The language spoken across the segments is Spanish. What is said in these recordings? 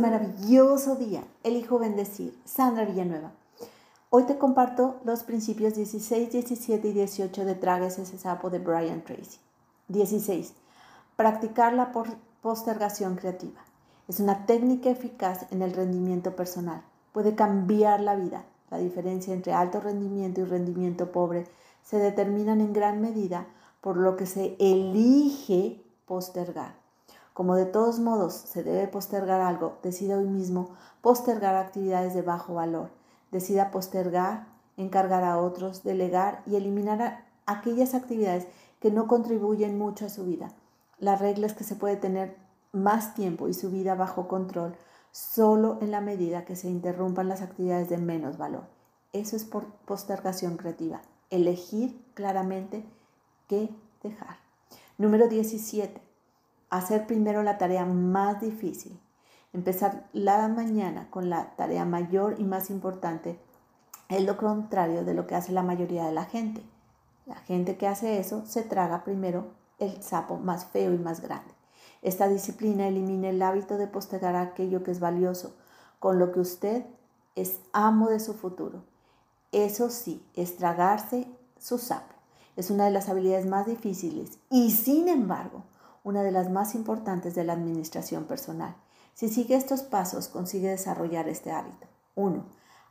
maravilloso día. Elijo bendecir. Sandra Villanueva. Hoy te comparto los principios 16, 17 y 18 de Tragues ese sapo de Brian Tracy. 16. Practicar la postergación creativa. Es una técnica eficaz en el rendimiento personal. Puede cambiar la vida. La diferencia entre alto rendimiento y rendimiento pobre se determinan en gran medida por lo que se elige postergar. Como de todos modos se debe postergar algo, decida hoy mismo postergar actividades de bajo valor. Decida postergar, encargar a otros, delegar y eliminar aquellas actividades que no contribuyen mucho a su vida. La regla es que se puede tener más tiempo y su vida bajo control solo en la medida que se interrumpan las actividades de menos valor. Eso es por postergación creativa. Elegir claramente qué dejar. Número 17 hacer primero la tarea más difícil, empezar la mañana con la tarea mayor y más importante, es lo contrario de lo que hace la mayoría de la gente. La gente que hace eso se traga primero el sapo más feo y más grande. Esta disciplina elimina el hábito de postergar aquello que es valioso, con lo que usted es amo de su futuro. Eso sí, es tragarse su sapo. Es una de las habilidades más difíciles y sin embargo, una de las más importantes de la administración personal. Si sigue estos pasos, consigue desarrollar este hábito. 1.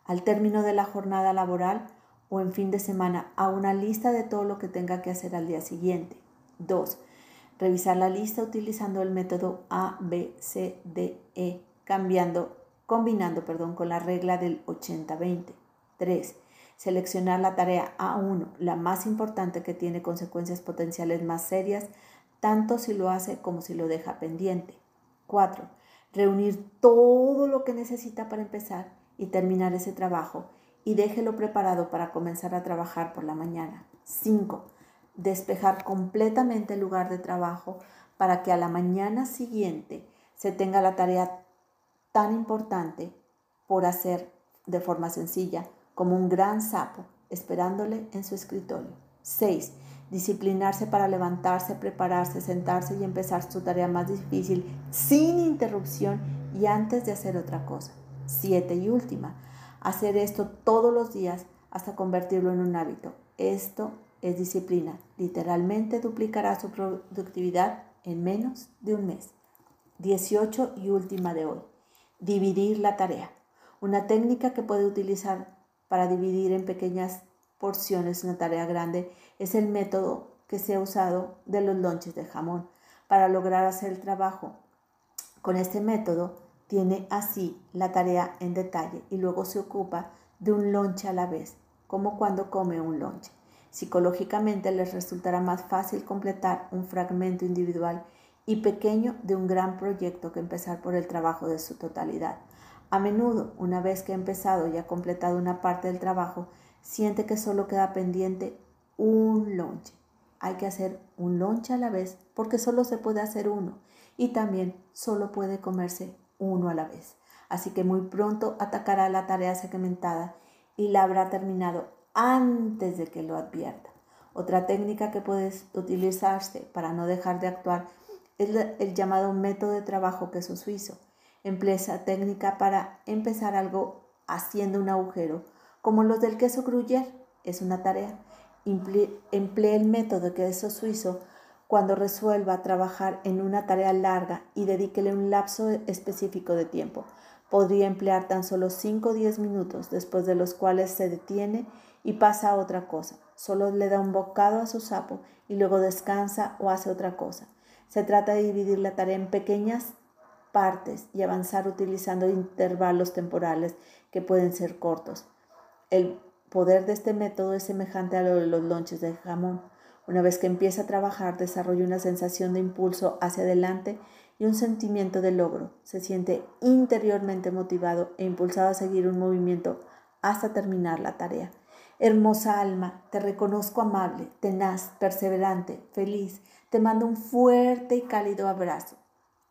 Al término de la jornada laboral o en fin de semana, a una lista de todo lo que tenga que hacer al día siguiente. 2. Revisar la lista utilizando el método A, B, C, D, E, cambiando, combinando perdón, con la regla del 80-20. 3. Seleccionar la tarea A1, la más importante que tiene consecuencias potenciales más serias tanto si lo hace como si lo deja pendiente. 4. Reunir todo lo que necesita para empezar y terminar ese trabajo y déjelo preparado para comenzar a trabajar por la mañana. 5. Despejar completamente el lugar de trabajo para que a la mañana siguiente se tenga la tarea tan importante por hacer de forma sencilla como un gran sapo esperándole en su escritorio. 6 disciplinarse para levantarse, prepararse, sentarse y empezar su tarea más difícil sin interrupción y antes de hacer otra cosa. Siete y última, hacer esto todos los días hasta convertirlo en un hábito. Esto es disciplina. Literalmente duplicará su productividad en menos de un mes. 18 y última de hoy. Dividir la tarea. Una técnica que puede utilizar para dividir en pequeñas porciones una tarea grande es el método que se ha usado de los lonches de jamón para lograr hacer el trabajo. Con este método tiene así la tarea en detalle y luego se ocupa de un lonche a la vez, como cuando come un lonche. Psicológicamente les resultará más fácil completar un fragmento individual y pequeño de un gran proyecto que empezar por el trabajo de su totalidad. A menudo, una vez que ha empezado y ha completado una parte del trabajo, siente que solo queda pendiente un lonche. Hay que hacer un lonche a la vez porque solo se puede hacer uno y también solo puede comerse uno a la vez. Así que muy pronto atacará la tarea segmentada y la habrá terminado antes de que lo advierta. Otra técnica que puede utilizarse para no dejar de actuar es el llamado método de trabajo queso suizo. Emplea esa técnica para empezar algo haciendo un agujero como los del queso Gruyère, es una tarea. Emplee el método queso suizo cuando resuelva trabajar en una tarea larga y dedíquele un lapso específico de tiempo. Podría emplear tan solo 5 o 10 minutos, después de los cuales se detiene y pasa a otra cosa. Solo le da un bocado a su sapo y luego descansa o hace otra cosa. Se trata de dividir la tarea en pequeñas partes y avanzar utilizando intervalos temporales que pueden ser cortos. El poder de este método es semejante a lo de los lonches de jamón. Una vez que empieza a trabajar, desarrolla una sensación de impulso hacia adelante y un sentimiento de logro. Se siente interiormente motivado e impulsado a seguir un movimiento hasta terminar la tarea. Hermosa alma, te reconozco amable, tenaz, perseverante, feliz. Te mando un fuerte y cálido abrazo.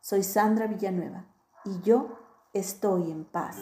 Soy Sandra Villanueva y yo estoy en paz.